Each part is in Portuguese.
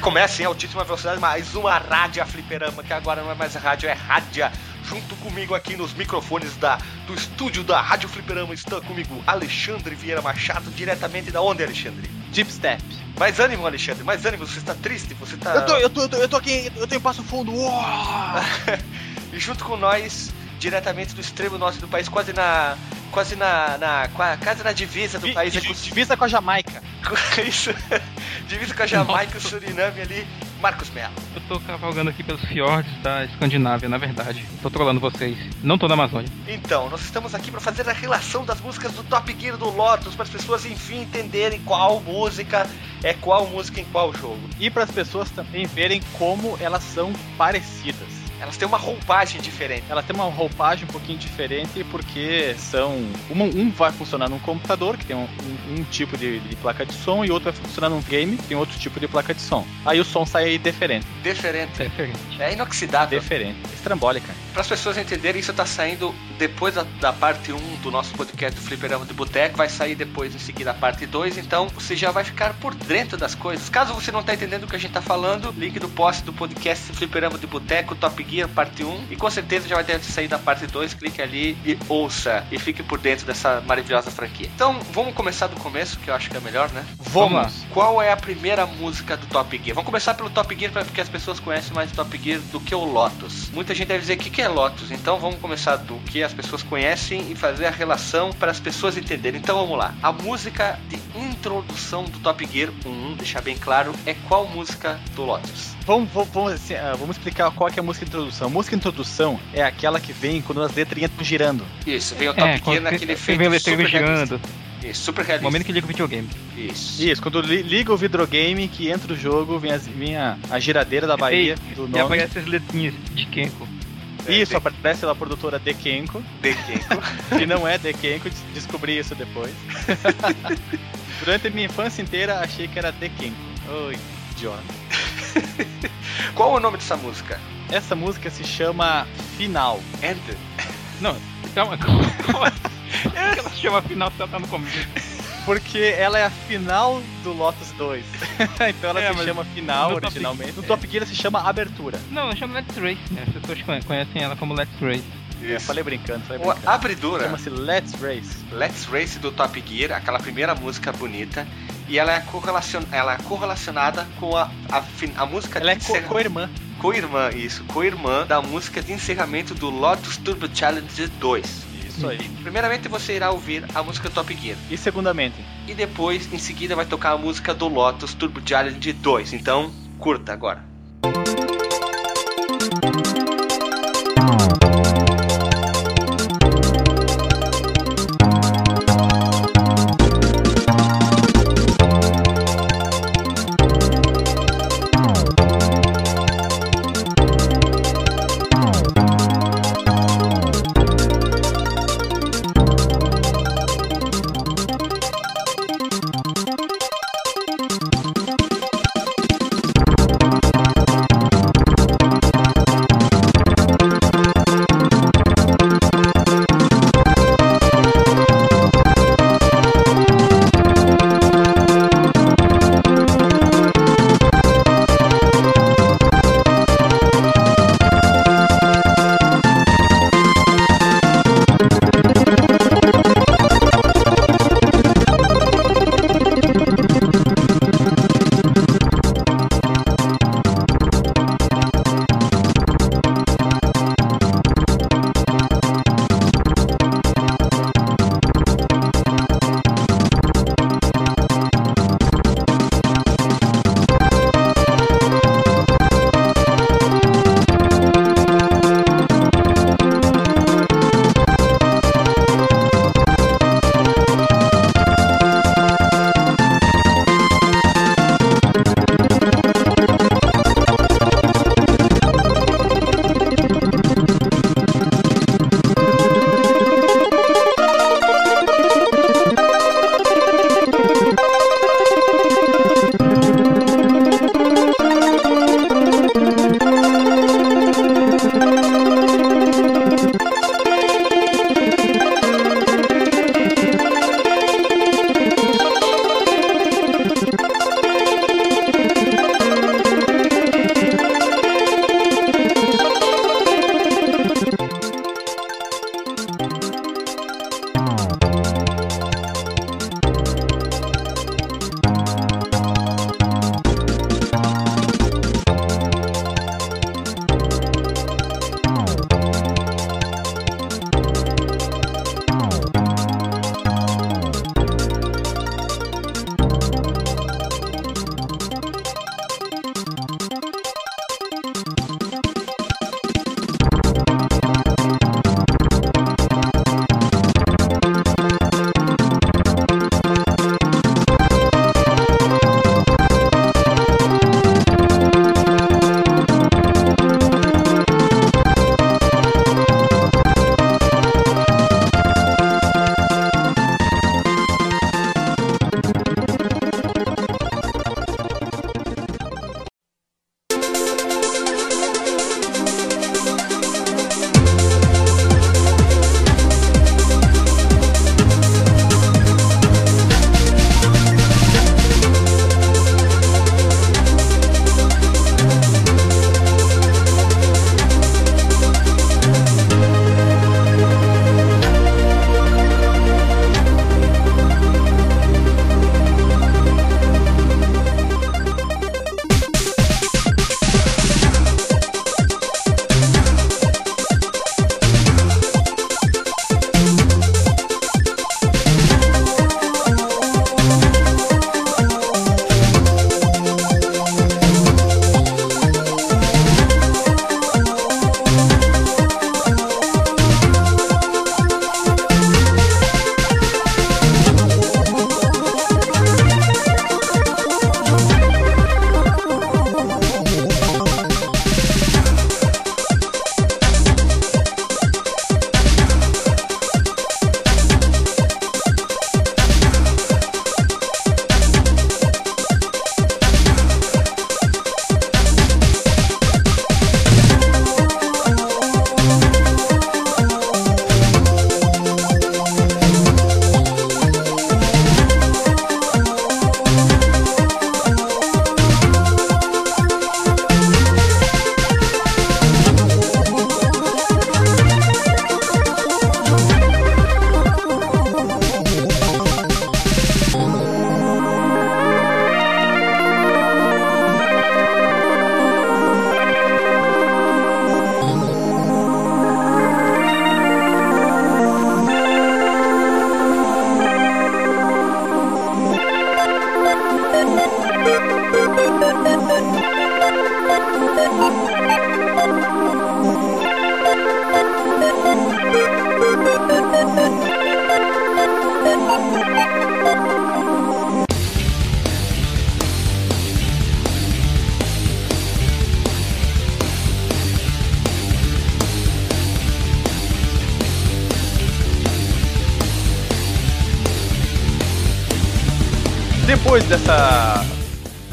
começa em altíssima velocidade, mais uma rádio fliperama, que agora não é mais rádio, é rádia. Junto comigo aqui nos microfones da, do estúdio da Rádio Fliperama está comigo Alexandre Vieira Machado, diretamente da onde, Alexandre? Deep Step. Mais ânimo, Alexandre, mais ânimo, você está triste, você está... Eu tô, eu tô, eu tô, eu tô aqui, eu tenho passo fundo. E junto com nós, diretamente do extremo norte do país, quase na... Quase na, na quase na divisa do Vi- país. di- divisa com a Jamaica. Isso. Divisa com a Jamaica, o Suriname ali, Marcos Mello. Eu tô cavalgando aqui pelos fiordes da Escandinávia, na verdade. Tô trolando vocês. Não tô na Amazônia. Então, nós estamos aqui para fazer a relação das músicas do Top Gear do Lotus, para as pessoas enfim entenderem qual música é qual música em qual jogo. E para as pessoas também verem como elas são parecidas. Elas têm uma roupagem diferente. Ela tem uma roupagem um pouquinho diferente porque são. uma- um vai funcionar num computador, que tem um, um- um tipo de, de placa de som, e outro vai funcionar num game, que tem outro tipo de placa de som. Aí o som sai diferente. Diferente. Diferente. É inoxidável. Diferente. Estrambólica. Para as pessoas entenderem, isso tá saindo depois da, da parte 1 do nosso podcast do Fliperama de Boteco, vai sair depois em seguida a parte 2, então você já vai ficar por dentro das coisas. Caso você não tá entendendo o que a gente tá falando, link do post do podcast Fliperama de Boteco, Top Gear, parte 1, e com certeza já vai ter saído a parte 2, clique ali e ouça, e fique por dentro dessa maravilhosa franquia. Então, vamos começar do começo, que eu acho que é melhor, né? Vamos lá. Qual é a primeira música do Top Gear? Vamos começar pelo Top Gear porque as pessoas conhecem mais o Top Gear do que o Lotus. Muita gente deve dizer o que que é Lotus, então vamos começar do que as pessoas conhecem e fazer a relação para as pessoas entenderem. Então vamos lá. A música de introdução do Top Gear 1, deixar bem claro, é qual música do Lotus? Vamos, vamos, vamos, assim, ah, vamos explicar qual que é a música de introdução. A música de introdução é aquela que vem quando as letrinhas estão girando. Isso, vem o Top É, naquele você efeito letreiro super realista. girando. Isso, super No realista. momento que liga o videogame. Isso. Isso, quando li- liga o videogame, que entra o jogo, vem, as- vem a, a giradeira da Bahia do E nome. aparece as letrinhas de Kenko. Isso, É, aparece lá a produtora The Kenko, de Kenko. que não é The Kenko, des- descobri isso depois. Durante a minha infância inteira achei que era The Kenko. Oi, idiota. Qual o nome dessa música? Essa música se chama Final. End. Não, calma, calma. É que ela se chama final se ela tá no começo. Porque ela é a final do Lotus 2. então ela É, se chama final no Top- originalmente. No Top Gear ela se chama Abertura. Não, ela chama Let's Race. né? As pessoas conhe- conhecem ela como Let's Race. É, falei brincando, falei O brincando. abridura. Chama-se Let's Race. Let's Race do Top Gear, aquela primeira música bonita, e ela é, correlacion... ela é correlacionada com a, a, a música Ela é de co- encerra- co-irmã. co-irmã, isso, co-irmã da música de encerramento do Lotus Turbo Challenge 2. Isso aí. Primeiramente você irá ouvir a música Top Gear, E segundamente, e depois, em seguida, vai tocar a música do Lotus Turbo Challenge 2. Então, curta agora.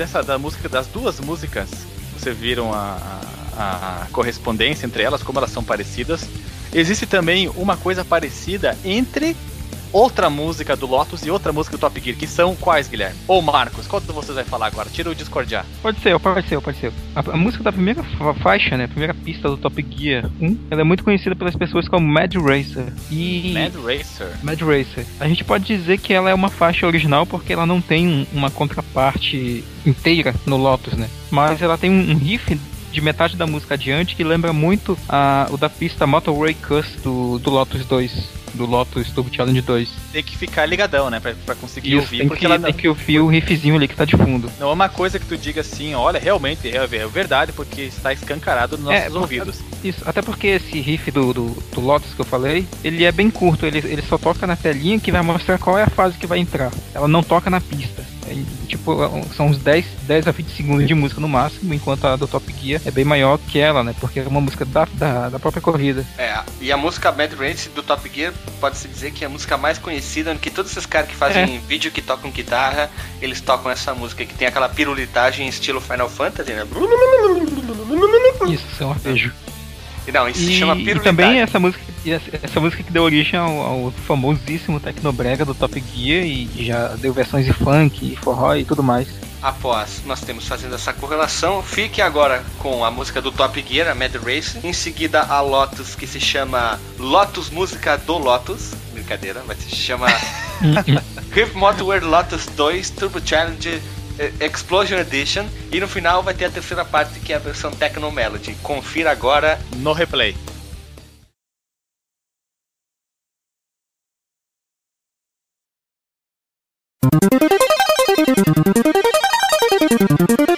Dessa da música, das duas músicas, você viram a, a, a correspondência entre elas, como elas são parecidas. Existe também uma coisa parecida entre outra música do Lotus e outra música do Top Gear, que são quais, Guilherme? Ou Marcos, qual de vocês vai falar agora? Tira o discordiar. Pode ser, pode ser, pode ser. A, a música da primeira fa- faixa, né, primeira pista do Top Gear 1, ela é muito conhecida pelas pessoas como Mad Racer. E Mad Racer. Mad Racer. A gente pode dizer que ela é uma faixa original porque ela não tem um- uma contraparte inteira no Lotus, né? Mas ela tem um, um riff de metade da música adiante que lembra muito a, o da pista Motorway Cuss do, do Lotus 2, do Lotus Turbo Challenge 2. Tem que ficar ligadão, né? Pra, pra conseguir Isso, ouvir. tem, Porque que, ela tem não, que ouvir o riffzinho ali que tá de fundo. não é uma coisa que tu diga assim, olha, realmente é, é verdade, porque está escancarado nos É, nossos porque- ouvidos. Isso, até porque esse riff do, do, do Lotus que eu falei, ele é bem curto, ele, ele só toca na telinha que vai mostrar qual é a fase que vai entrar. Ela não toca na pista. É, tipo, são uns 10, 10 a 20 segundos de música no máximo, enquanto a do Top Gear é bem maior que ela, né? Porque é uma música da, da, da própria corrida. É, e a música Mad Race do Top Gear pode-se dizer que é a música mais conhecida, que todos esses caras que fazem vídeo que tocam guitarra, eles tocam essa música que tem aquela pirulitagem estilo Final Fantasy, né? Isso, isso é um arpejo. E Não, isso se E, chama e também essa música, essa, música que deu origem ao, ao famosíssimo Tecnobrega do Top Gear e já deu versões de funk, forró e tudo mais. Após nós temos fazendo essa correlação, fique agora com a música do Top Gear, a Mad Race. Em seguida, a Lotus, que se chama Lotus Música do Lotus. Brincadeira, mas se chama Riff Motorware Lotus 2 Turbo Challenge eh, Explosion Edition. E no final vai ter a terceira parte, que é a versão Techno Melody. Confira agora no replay. Thank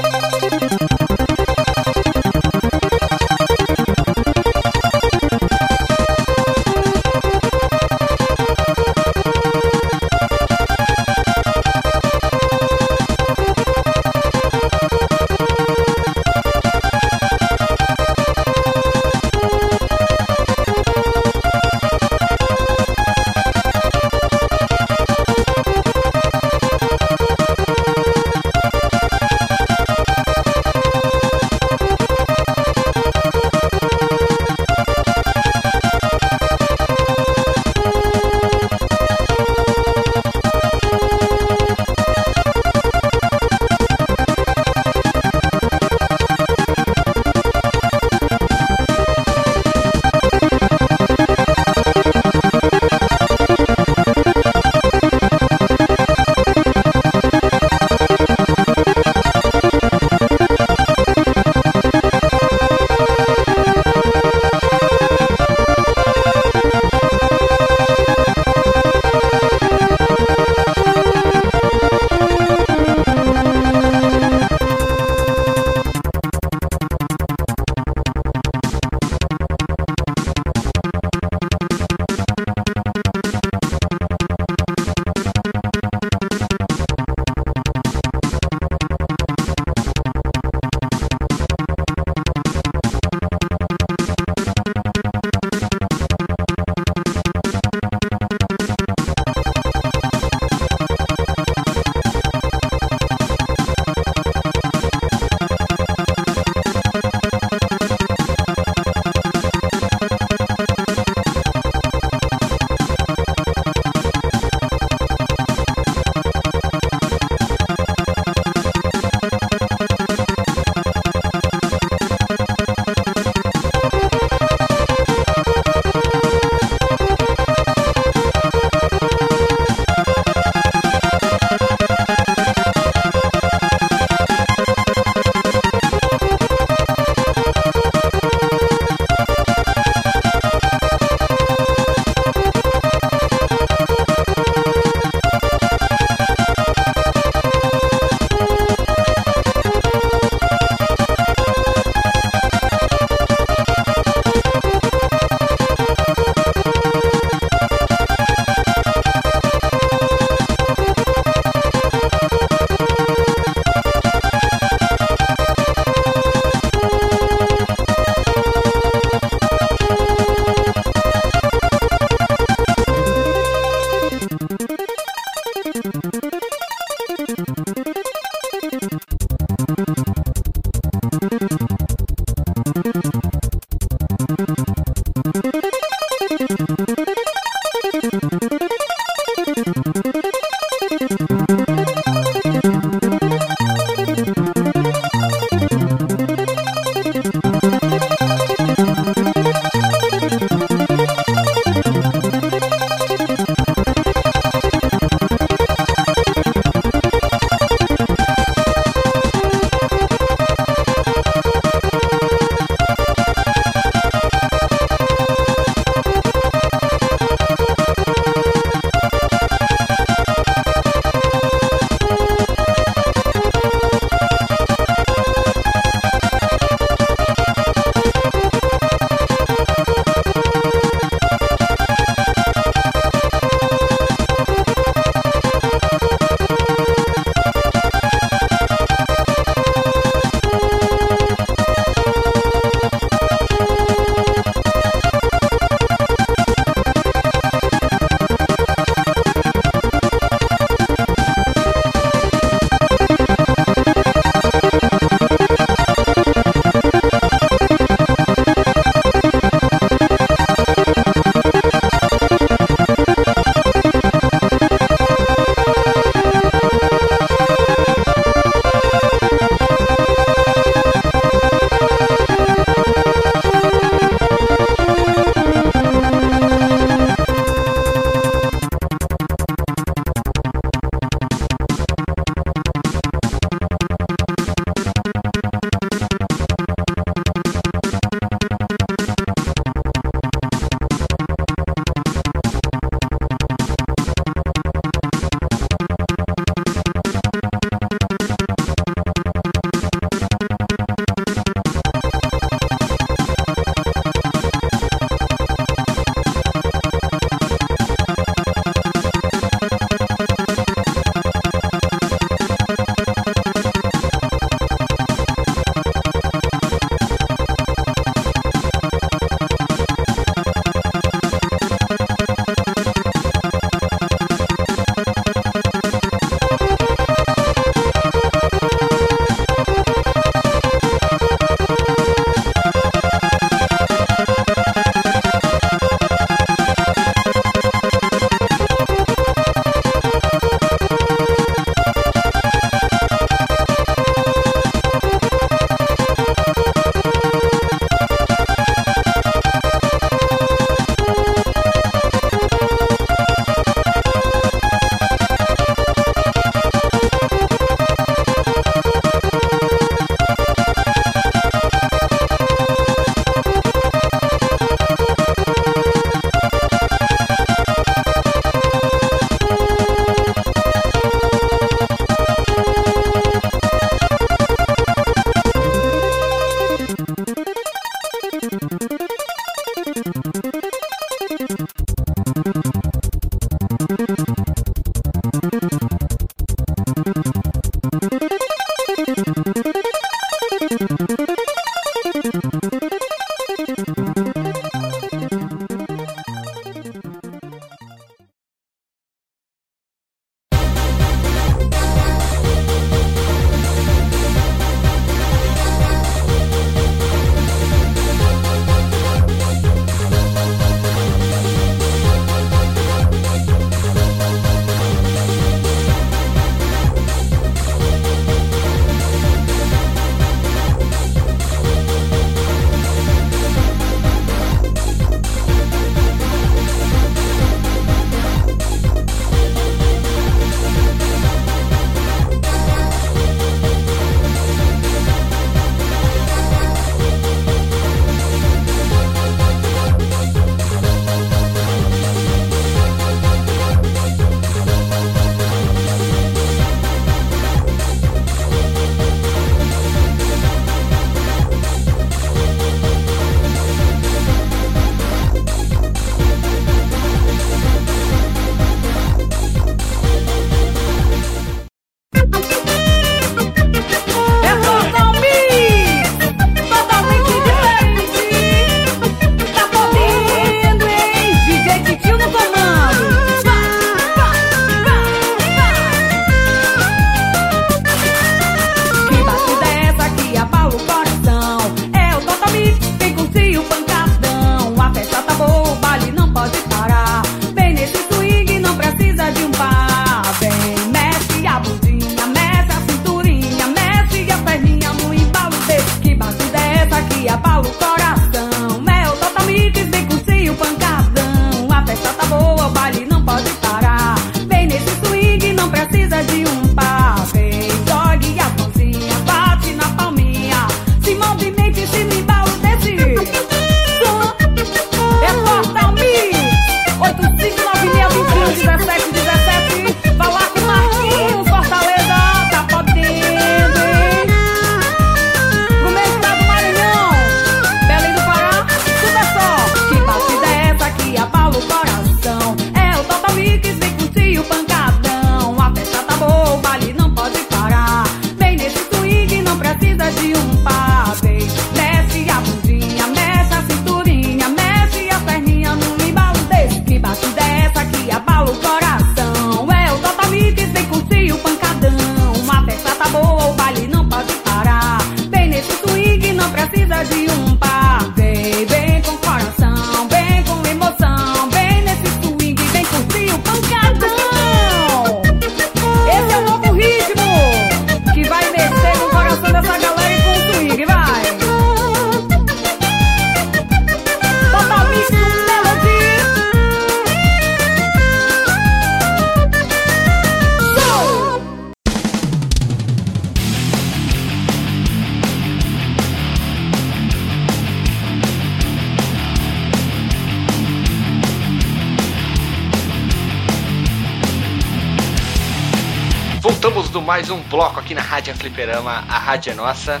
aqui na Rádio Fliperama, a rádio é nossa,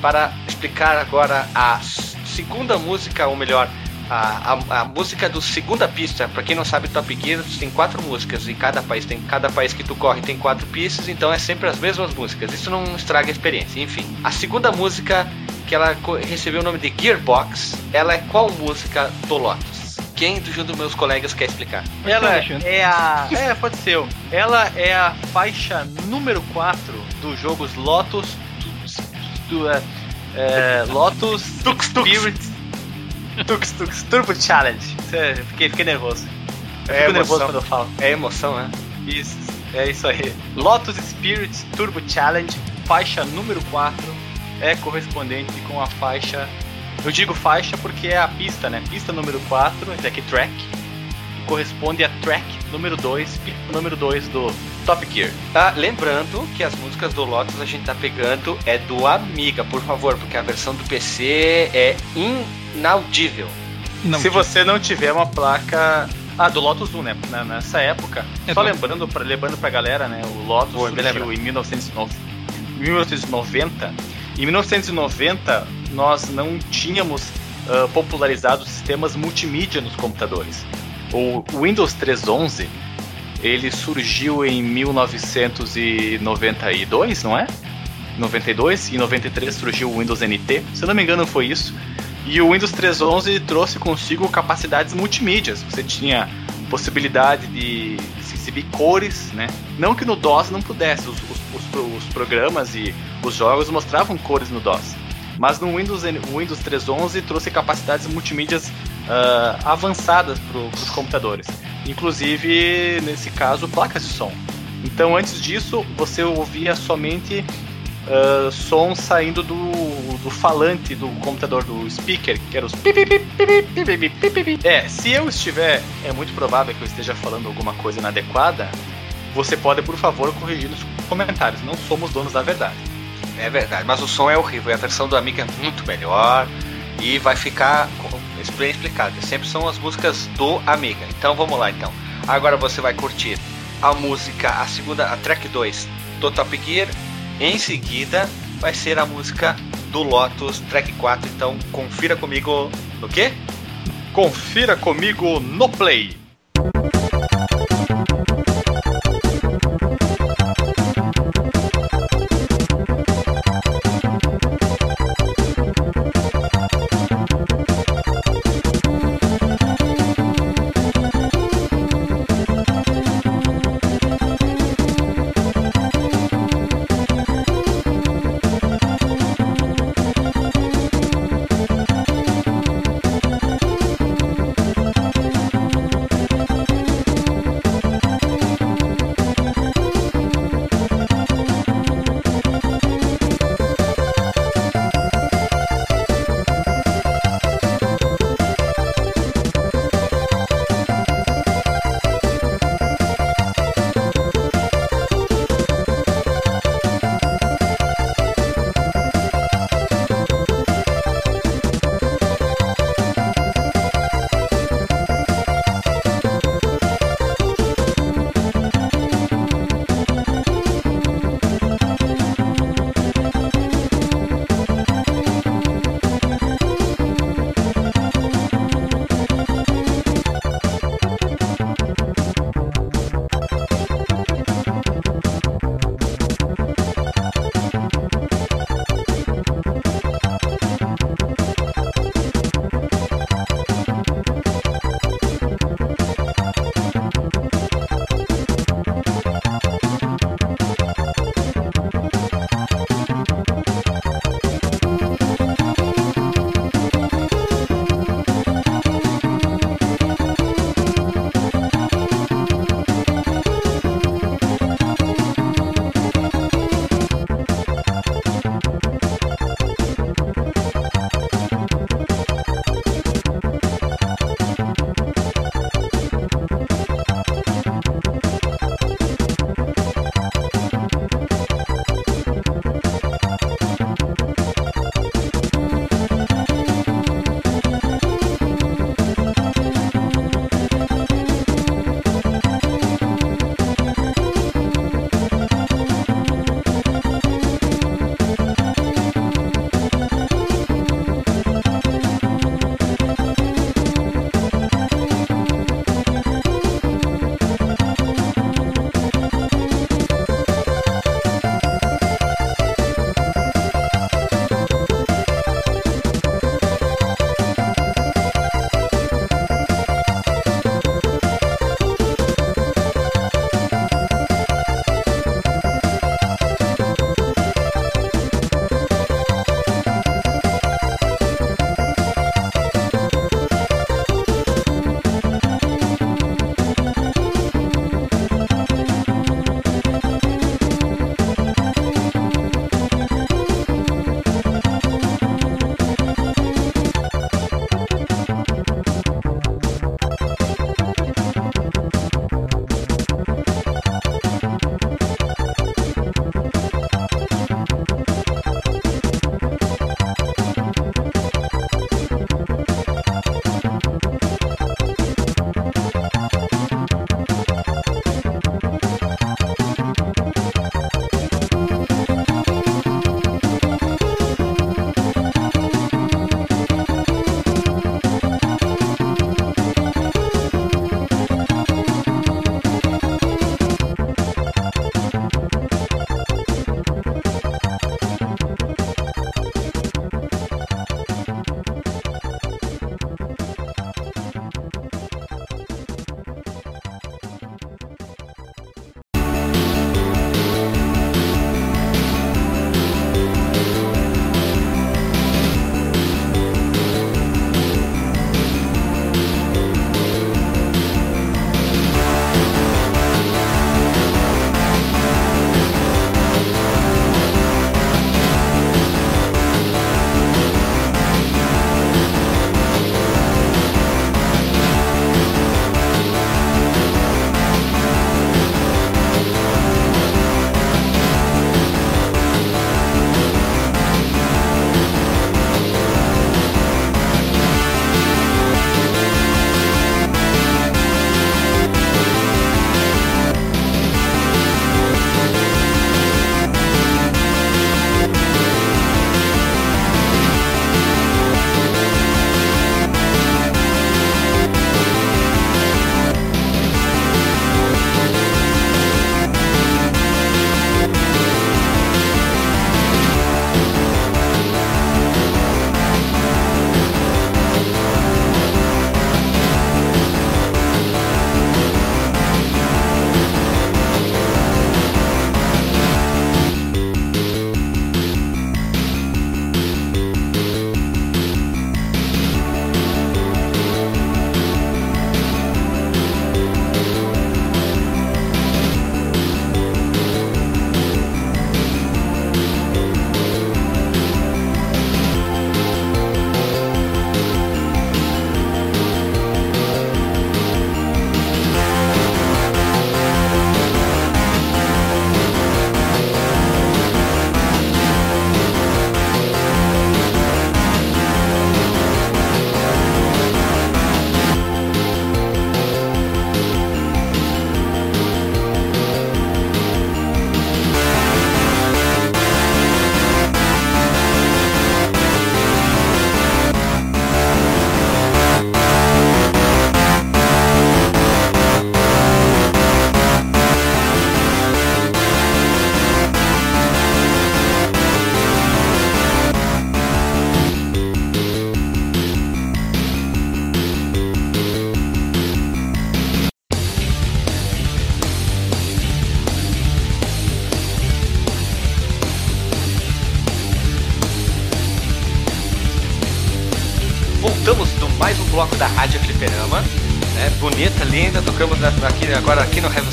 para explicar agora a segunda música, ou melhor, a, a, a música do segunda pista. Para quem não sabe, Top Gear tem quatro músicas em cada país. Tem cada país que tu corre tem quatro pistas, então é sempre as mesmas músicas. Isso não estraga a experiência. Enfim, a segunda música que ela recebeu o nome de Gearbox, ela é qual música do Lotus? quem junto dos meus colegas quer explicar? Ela é a. É, pode ser. Ela é a faixa número 4 dos jogos Lotus. Do, é, é, Lotus Tux, Spirit. Tux Tux Turbo Challenge. Fiquei, fiquei nervoso. Eu é nervoso quando eu falo. É emoção, né? Isso, é isso aí. Lotus Spirit Turbo Challenge, faixa número 4, é correspondente com a faixa eu digo faixa porque é a pista, né? Pista número 4, é aqui track, corresponde a track número 2, número 2 do Top Gear. Tá, lembrando que as músicas do Lotus a gente tá pegando é do Amiga, por favor, porque a versão do PC é inaudível. Se você não tiver uma placa ah, do Lotus 1, né? Nessa época, é só bom. lembrando pra, lembrando pra galera, né? O Lotus Boa, surgiu em 1990 em 1990, nós não tínhamos uh, popularizado sistemas multimídia nos computadores. O Windows 3.11 ele surgiu em 1992, não é? 92 e 93 surgiu o Windows NT, se não me engano foi isso. E o Windows 3.11 trouxe consigo capacidades multimídias. Você tinha possibilidade de exibir cores, né? Não que no DOS não pudesse, os, os, os, programas e os jogos mostravam cores no DOS. Mas no Windows, Windows 3.11 trouxe capacidades multimídias uh, avançadas para os computadores. Inclusive, nesse caso, placas de som. Então, antes disso, você ouvia somente uh, som saindo do, do falante do computador, do speaker, que era os É, se eu estiver, é muito provável que eu esteja falando alguma coisa inadequada, você pode, por favor, corrigir nos comentários. Não somos donos da verdade. É verdade, mas o som é horrível e a versão do Amiga é muito melhor e vai ficar bem explicado. Sempre são as músicas do Amiga. Então vamos lá então. Agora você vai curtir a música, a segunda, a track 2 do Top Gear em seguida, vai ser a música do Lotus Track 4. Então, confira comigo no quê? Confira comigo no Play.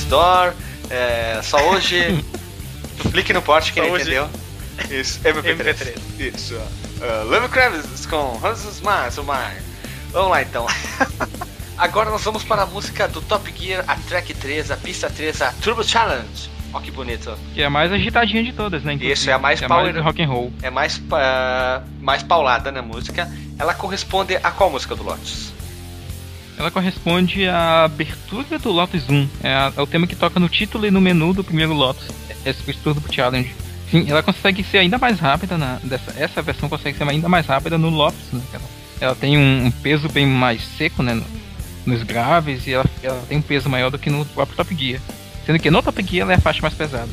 Door. É, só hoje. Clique no porte, quem entendeu. Isso, MP3. MP3. Isso. Uh, Love Kravitz com Hans Mars, Vamos lá então. Agora nós vamos para a música do Top Gear, a track 3, a pista 3, a Turbo Challenge. Ó que bonito. Que é a mais agitadinha de todas, né? Inclusive. Isso, é a mais, é power... mais rock and roll. É mais, uh, mais paulada na música. Ela corresponde a qual música do Lotus? Ela corresponde à abertura do Lotus 1. É, é o tema que toca no título e no menu do primeiro Lotus. Esse Turbo Challenge. Sim, ela consegue ser ainda mais rápida na, dessa, essa versão consegue ser ainda mais rápida no Lotus, né? ela, ela, tem um, um, peso bem mais seco, né? nos graves e ela, ela, tem um peso maior do que no próprio Top Gear. Sendo que no Top Gear ela é a faixa mais pesada.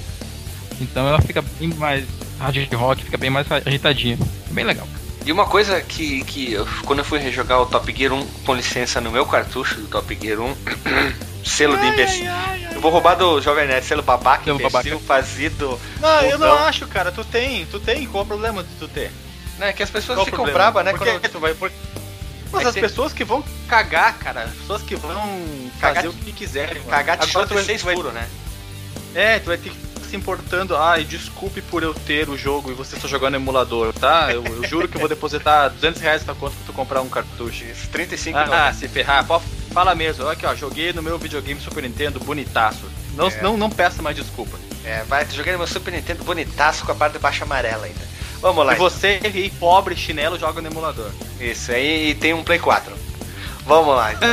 Então ela fica bem mais hard rock, fica bem mais agitadinha. É bem legal. E uma coisa que, que eu, quando eu fui rejogar o Top Gear 1, com licença, no meu cartucho do Top Gear 1, selo de imbecil. Eu vou roubar do Jovem Nerd, selo babaca, selo imbecil, fazido. Não, eu não acho, cara. Tu tem, tu tem. Qual o problema de tu ter? Não, é que as pessoas Qual ficam bravas, né? Porque quando... tu vai. Por... Mas é as tem... pessoas que vão cagar, cara. As pessoas que vão cagar fazer de... o que quiserem. Cagar de Agora tu vai ser escuro, né? É, tu vai ter que se importando, ai, desculpe por eu ter o jogo e você só jogando no emulador, tá? Eu, eu juro que eu vou depositar 200 reais na conta pra tu comprar um cartucho. Isso, 35 Ah, ah se ferrar, fala mesmo. Olha aqui, ó, joguei no meu videogame Super Nintendo bonitaço. Não, é. não, não peça mais desculpa. É, vai, joguei no meu Super Nintendo bonitaço com a parte de baixo amarela ainda. Vamos lá. E então. você, pobre chinelo, joga no emulador. Isso, aí tem um Play 4. Vamos lá. Então.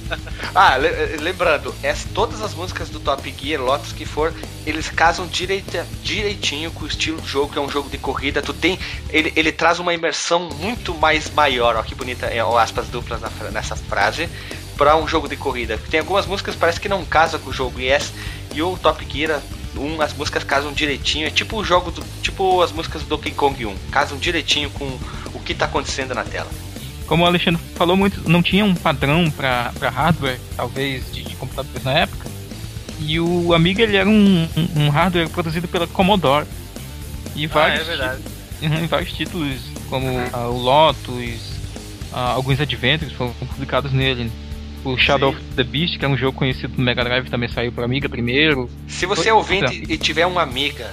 ah, lembrando, essa, todas as músicas do Top Gear, Lotus que for, eles casam direita, direitinho com o estilo do jogo, que é um jogo de corrida. Tu tem, ele, ele traz uma imersão muito mais maior, ó que bonita, é, ó, aspas duplas na, nessa frase, para um jogo de corrida. Tem algumas músicas que parece que não casam com o jogo e, essa, e o Top Gear um, as músicas casam direitinho, é tipo o jogo do, tipo as músicas do Donkey Kong 1, casam direitinho com o que está acontecendo na tela como o Alexandre falou muito, não tinha um padrão para hardware, talvez, de, de, computadores na época. E o Amiga ele era um, um, um hardware produzido pela Commodore. E vários, ah, é verdade. Títulos, vários títulos, como uh, o Lotus, uh, alguns Adventures foram publicados nele. O Shadow Sim. of the Beast, que é um jogo conhecido no Mega Drive, também saiu para Amiga primeiro. Se você é ouvinte e tiver uma Amiga,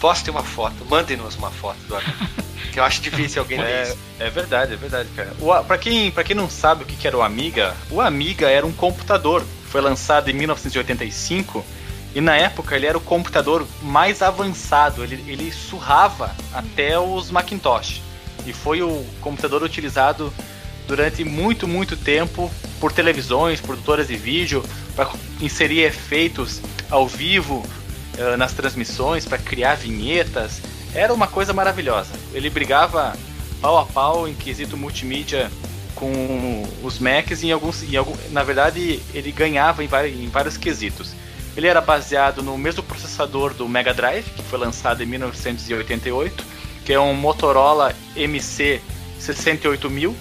poste uma foto, mande-nos uma foto do Amiga. que eu acho difícil alguém é, isso. É verdade, é verdade, cara. O, pra, quem, pra quem não sabe o que era o Amiga, o Amiga era um computador. Foi lançado em 1985 e na época ele era o computador mais avançado. Ele, ele surrava até os Macintosh. E foi o computador utilizado durante muito, muito tempo por televisões, produtoras de vídeo, para inserir efeitos ao vivo uh, nas transmissões, para criar vinhetas era uma coisa maravilhosa. Ele brigava pau a pau em quesito multimídia com os Macs em alguns, em algum, na verdade ele ganhava em em vários quesitos. Ele era baseado no mesmo processador do Mega Drive, que foi lançado em 1988, que é um Motorola MC 68000.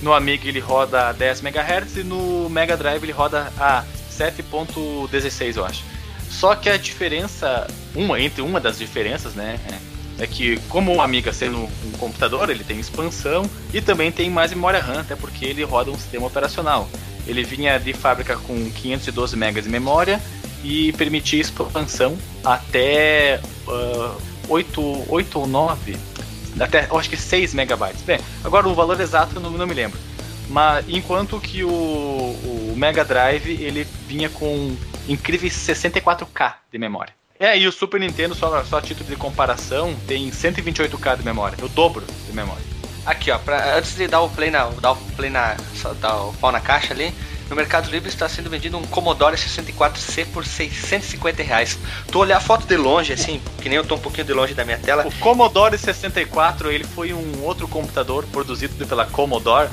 No Amiga ele roda a 10 MHz e no Mega Drive ele roda a 7.16, eu acho. Só que a diferença, uma entre uma das diferenças, né, é é que, como o Amiga sendo um computador, ele tem expansão e também tem mais memória RAM, até porque ele roda um sistema operacional. Ele vinha de fábrica com 512 MB de memória e permitia expansão até uh, 8, 8 ou 9, até acho que 6 megabytes. Bem, agora o valor exato não, não me lembro. Mas enquanto que o, o Mega Drive ele vinha com incríveis 64K de memória. É, e o Super Nintendo, só, só a título de comparação, tem 128K de memória, o dobro de memória. Aqui, ó, pra, antes de dar o play na, dar o play na, dar o pau na caixa ali, no Mercado Livre está sendo vendido um Commodore 64C por 650 reais. Tu olhar a foto de longe, assim, que nem eu tô um pouquinho de longe da minha tela. O Commodore 64, ele foi um outro computador produzido pela Commodore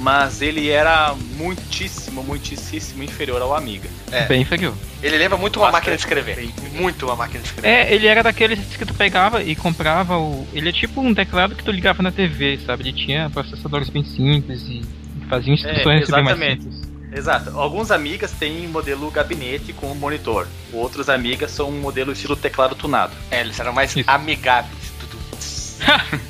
mas ele era muitíssimo, muitíssimo inferior ao Amiga. É. Bem inferior. Ele lembra muito uma máquina de escrever. Bem. Muito uma máquina de escrever. É, ele era daqueles que tu pegava e comprava o. Ele é tipo um teclado que tu ligava na TV, sabe? Ele tinha processadores bem simples e fazia instruções é, bem mais simples. Exato. Alguns amigas têm modelo gabinete com monitor. Outros amigas são um modelo estilo teclado tunado. É, eles eram mais Isso. amigáveis.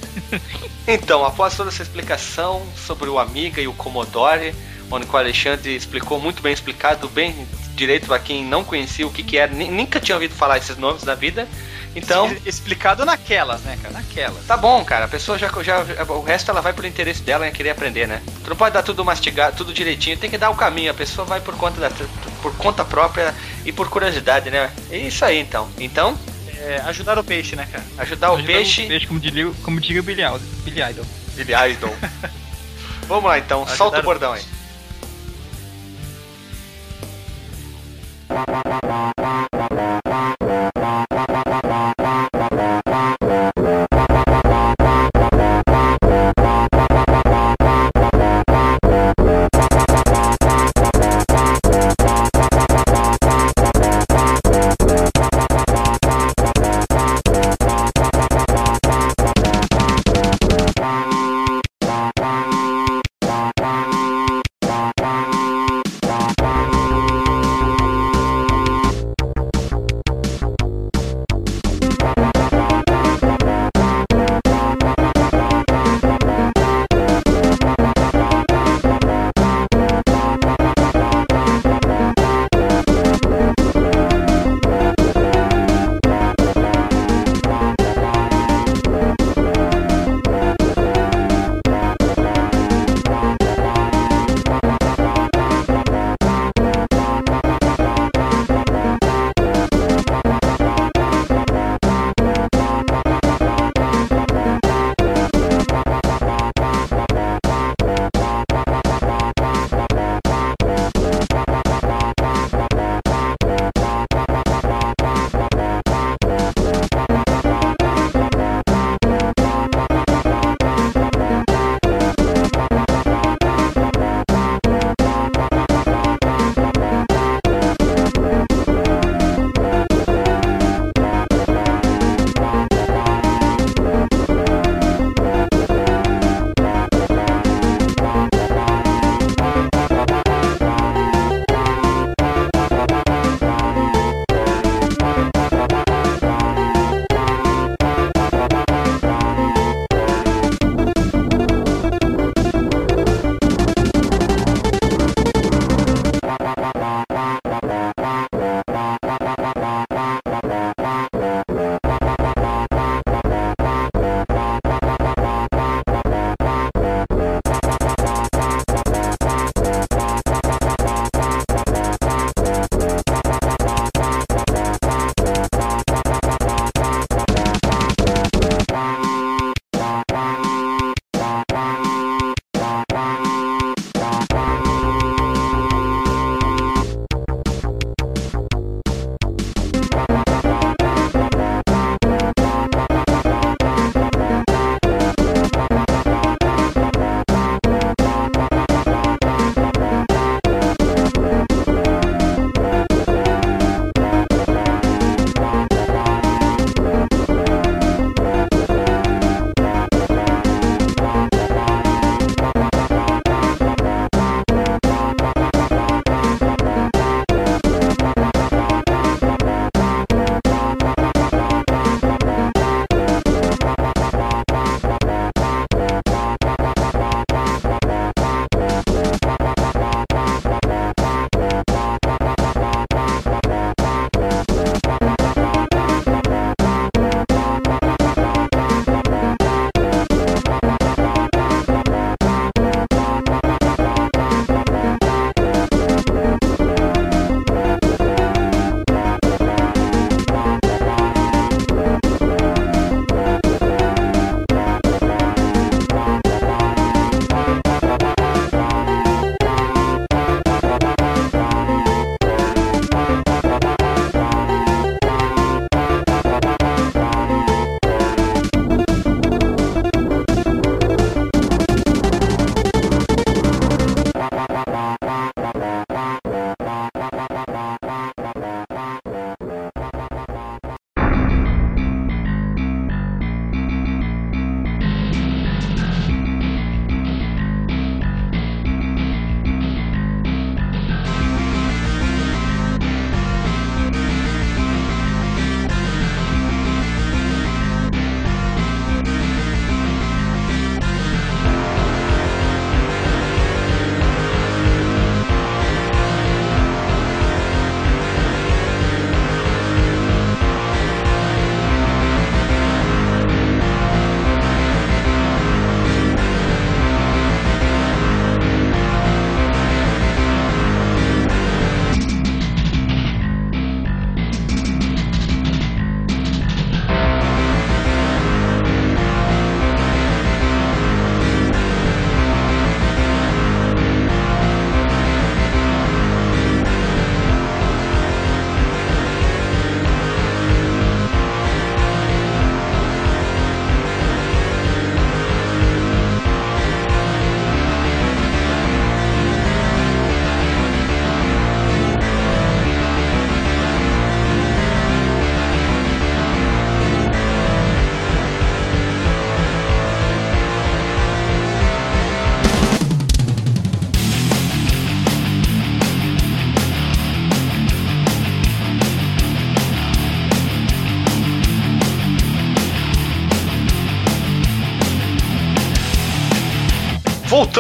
Então, após toda essa explicação sobre o Amiga e o Commodore, onde o Alexandre explicou muito bem explicado, bem direito para quem não conhecia o que, que era, nunca tinha ouvido falar esses nomes na vida. Então. Explicado naquelas, né, cara? Naquelas. Tá bom, cara. A pessoa já, já. O resto ela vai por interesse dela em querer aprender, né? Tu não pode dar tudo mastigado, tudo direitinho. Tem que dar o caminho. A pessoa vai por conta, da, por conta própria e por curiosidade, né? É isso aí, então. Então. É, ajudar o peixe, né, cara? Ajudar, ajudar o peixe. O peixe, como diria, como diria o Billy Idol. Billy Idol. Billy Idol. Vamos lá, então. Ajudar Solta o bordão aí.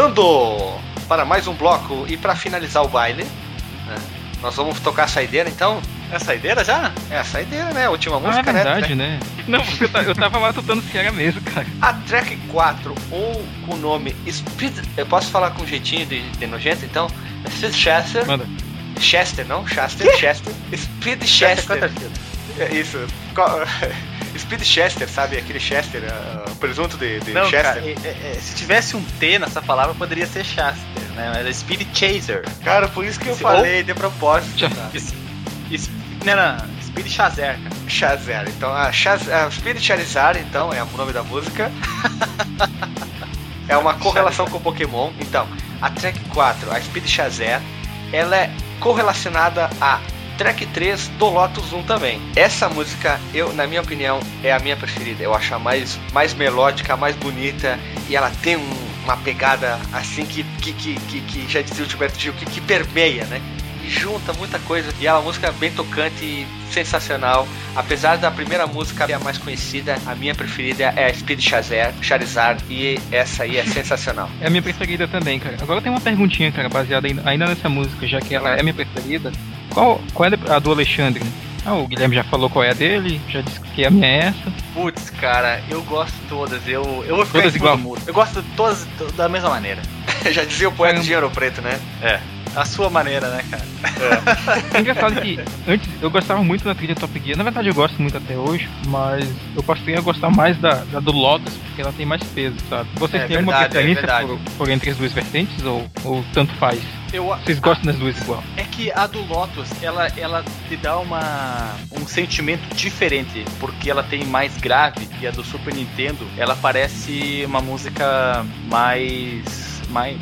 Voltando para mais um bloco e para finalizar o baile, né, nós vamos tocar a saideira então. É a saideira já? É a saideira, né? A última Ah, é música, verdade, né? né? Não, porque eu, ta- eu tava matutando se era mesmo, cara. A track 4, ou com o nome Speed. Eu posso falar com um jeitinho de, de nojento então? Speed Chester. Manda. Chester, não? Chester, Chester. Speed Chester. É É isso. Speed Chester, sabe? Aquele Chester, uh, presunto de, de Não, Chester. cara, é- é- se tivesse um T nessa palavra, poderia ser Shaster, né? Mas é Speed Chaser. Cara, por isso que eu Se- falei de propósito. Es- não, não, Speed Chazer, cara. Chazer. Então, a, Chaz, a Speed Charizard, então, é o nome da música. é uma correlação com Pokémon. Então, a track 4, a Speed Chazer, ela é correlacionada a track 3 do Lotus 1 também. Essa música, eu, na minha opinião, é a minha preferida. Eu acho a mais, mais melódica, mais bonita e ela tem um- uma pegada assim que, que, que, que, que já dizia o Gilberto Gil, que, que permeia, né? E junta muita coisa. E é uma música bem tocante e sensacional. Apesar da primeira música ser a mais conhecida, a minha preferida é a Speed Chazer, Charizard. E essa aí é sensacional. É a minha preferida também, cara. Agora tem uma perguntinha, cara, baseada ainda- ainda nessa música, já que ela é minha preferida. Qual, qual é a do Alexandre? Ah, o Guilherme já falou qual é a dele, já disse que a minha é essa. Putz, cara, eu gosto de todas. Eu, eu vou ficar Todas igual? Eu gosto de todas da mesma maneira. já dizia o poeta Caramba. de Ouro Preto, né? É. A sua maneira, né, cara? É engraçado que antes eu gostava muito da trilha Top Gear, na verdade eu gosto muito até hoje, mas eu passei a gostar mais da, da do Lotus, porque ela tem mais peso, sabe? Vocês É têm alguma é preferência verdade. por, por entre as duas vertentes ou, ou tanto faz? Eu, Vocês gostam das duas igual? É que a do Lotus, ela, ela te dá uma, um sentimento diferente, porque ela tem mais grave, e a do Super Nintendo, ela parece uma música mais. mais.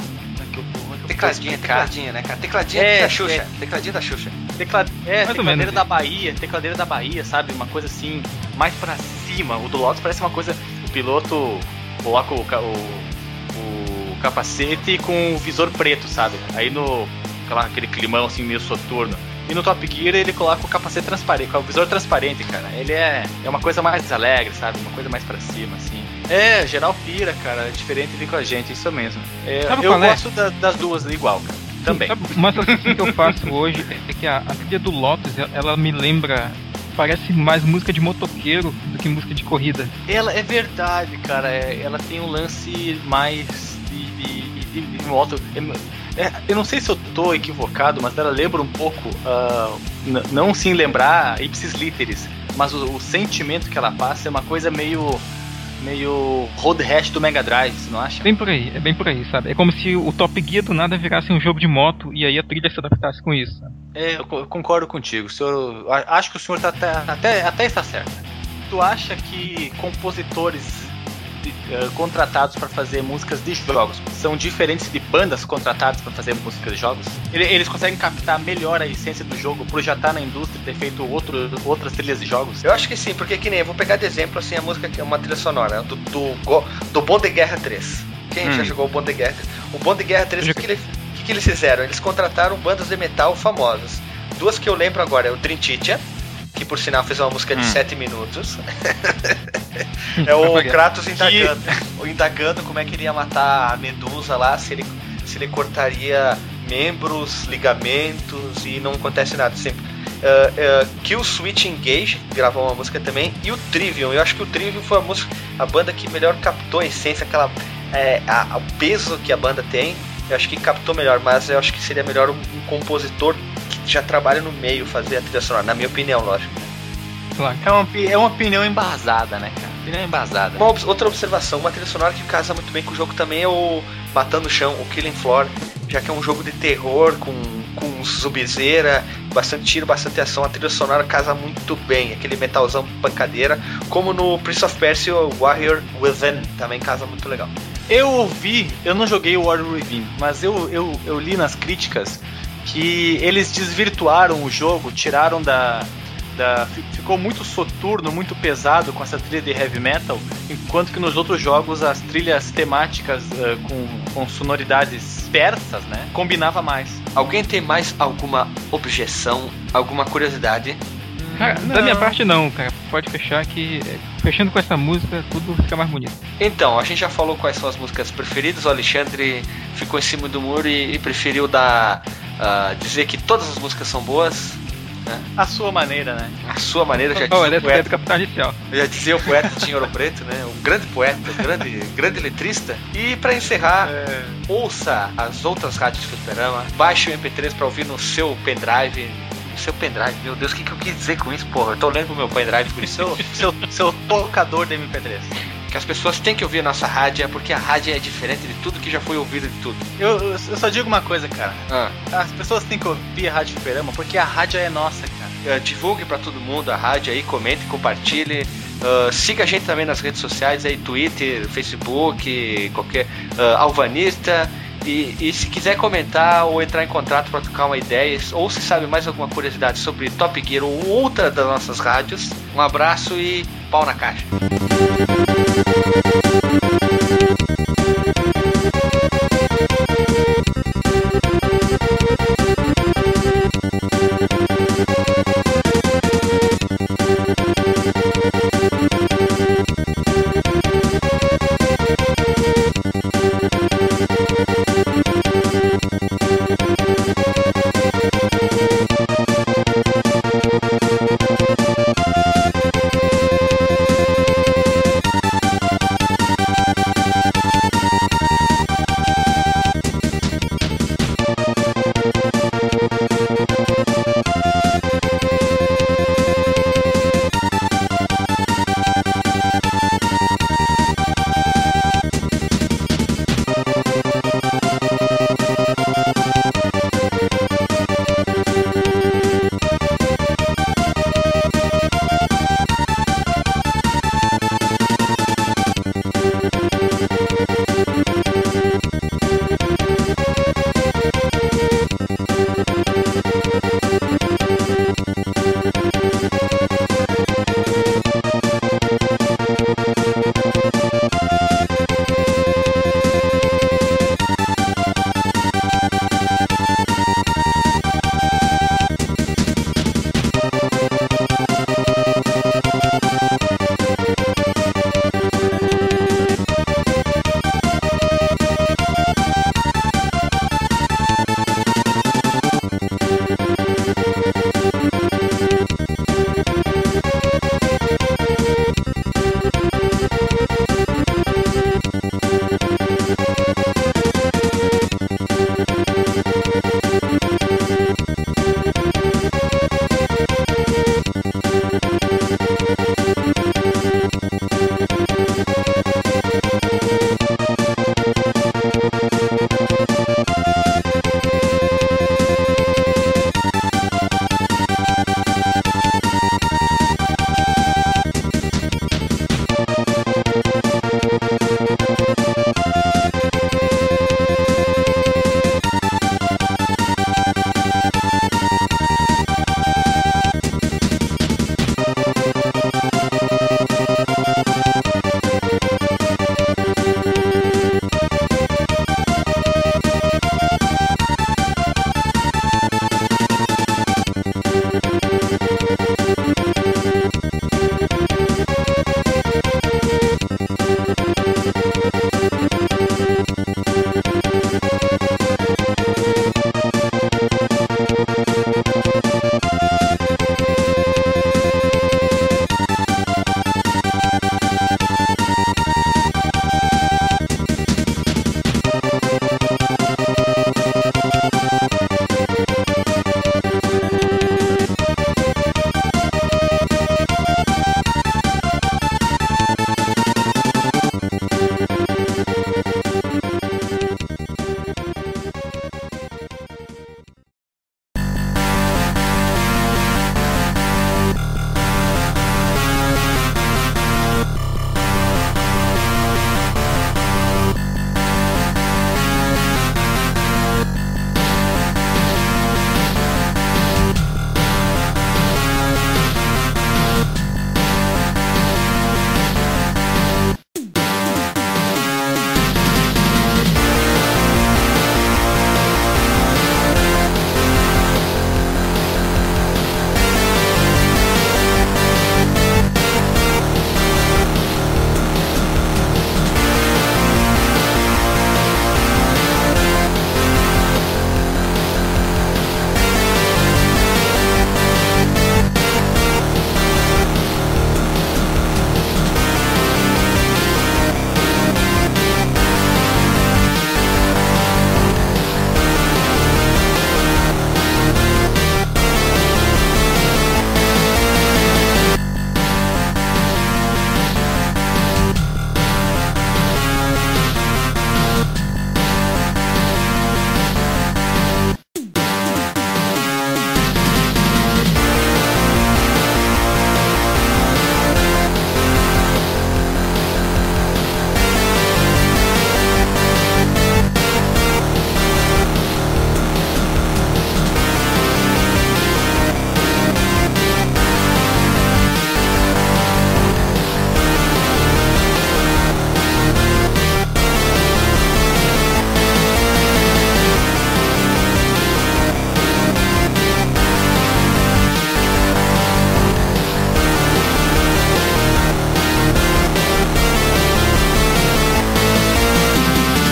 Tecladinha, tecladinha, né, cara? Tecladinha É, da Xuxa. é. Tecladinha da Xuxa. Tecla... É, Mais tecladeira menos da. Bahia, tecladeira da Bahia, sabe? Uma coisa assim, mais pra cima. O do Lotus parece uma coisa. O piloto coloca o, o, o capacete com o visor preto, sabe? Aí no. aquela- aquele climão assim meio soturno. E no Top Gear ele coloca o capacete transparente, com o visor transparente, cara. Ele é, é uma coisa mais alegre, sabe? Uma coisa mais pra cima, assim. É, geral pira, cara. É diferente vir com a gente, isso mesmo. É, eu é? gosto da- das duas igual, cara. Também. Sabe, uma associação que eu faço hoje é que a, a trilha do Lotus, ela- ela me lembra. Parece mais música de motoqueiro do que música de corrida. Ela é verdade, cara. é- ela tem um lance mais de, de, de- de moto. É, eu não sei se eu tô equivocado, mas ela lembra um pouco, n- não sim lembrar Ipsis Literis, mas o, o sentimento que ela passa é uma coisa meio meio Road Rash do Mega Drive, você não acha? Bem por aí, é bem por aí, sabe? É como se o Top Gear do nada virasse um jogo de moto e aí a trilha se adaptasse com isso. sabe? É, eu co- eu concordo contigo. O senhor, acho que o senhor tá até, até, até está certo. Tu acha que compositores eh, contratados para fazer músicas de jogos são diferentes de bandas contratadas para fazer músicas de jogos? Ele- Eles conseguem captar melhor a essência do jogo por já estar na indústria e ter feito outro, outras trilhas de jogos? Eu acho que sim, porque que nem eu vou pegar de exemplo assim a música que é uma trilha sonora do do, Go- do Bom de Guerra 3. Quem Hum. já jogou o Bom de Guerra 3? O Bom de Guerra 3, o que, que, ele- que, que eles fizeram? Eles contrataram bandas de metal famosas. Duas que eu lembro agora é o Theater, que por sinal fez uma música de Hum. 7 minutos. é o. Kratos indagando, indagando como é que ele ia matar a Medusa lá, se ele, se ele cortaria membros, ligamentos e não acontece nada sempre. Uh, uh, Kill Switch Engage gravou uma música também e o Trivium. Eu acho que o Trivium foi a música, a banda que melhor captou a essência, aquela é, a- o peso que a banda tem. Eu acho que captou melhor, mas eu acho que seria melhor um, um compositor que já trabalha no meio fazer a trilha sonora, na minha opinião, lógico. É uma, é uma opinião embasada, né, cara? Opinião embasada. Uma outra observação, uma trilha sonora que casa muito bem com o jogo também é o Matando o Chão, o Killing Floor, já que é um jogo de terror com, com zumbizeira, bastante tiro, bastante ação. A trilha sonora casa muito bem, aquele metalzão pancadeira, como no Prince of Persia Warrior Within, também casa muito legal. Eu ouvi, eu não joguei o Warrior Within, mas eu, eu, eu li nas críticas que eles desvirtuaram o jogo, tiraram da, da. fi- Ficou muito soturno, muito pesado com essa trilha de heavy metal, enquanto que nos outros jogos as trilhas temáticas eh, com, com sonoridades persas, né? Combinava mais. Alguém tem mais alguma objeção, alguma curiosidade? Cara, da minha parte não, cara. Pode fechar que é, fechando com essa música tudo fica mais bonito. Então, a gente já falou quais são as músicas preferidas. O Alexandre ficou em cima do muro e, e preferiu dar uh, dizer que todas as músicas são boas. Né? A sua maneira, né? A sua maneira, já dizia oh, o poeta. Capitão Inicial. Já dizia o poeta Tinho Ouro Preto, né? Um grande poeta, um grande, grande letrista. E para encerrar, é... ouça as outras rádios do Fliperama, baixe o MP3 para ouvir no seu pendrive, seu pendrive. Meu Deus, o que, que eu quis dizer com isso, porra? Eu tô olhando pro meu pendrive por isso. Seu, seu, seu tocador de MP3 que as pessoas têm que ouvir a nossa rádio, é porque a rádio é diferente de tudo que já foi ouvido de tudo. Eu, eu só digo uma coisa, cara. Ah. As pessoas têm que ouvir a Rádio Fliperama porque a rádio é nossa, cara. Uh, divulgue para todo mundo a rádio aí, comente, compartilhe. Uh, siga a gente também nas redes sociais aí, Twitter, Facebook, qualquer uh, Alvanista. E, e, se quiser comentar ou entrar em contato para trocar uma ideia, ou se sabe mais alguma curiosidade sobre Top Gear ou outra das nossas rádios, um abraço e pau na caixa.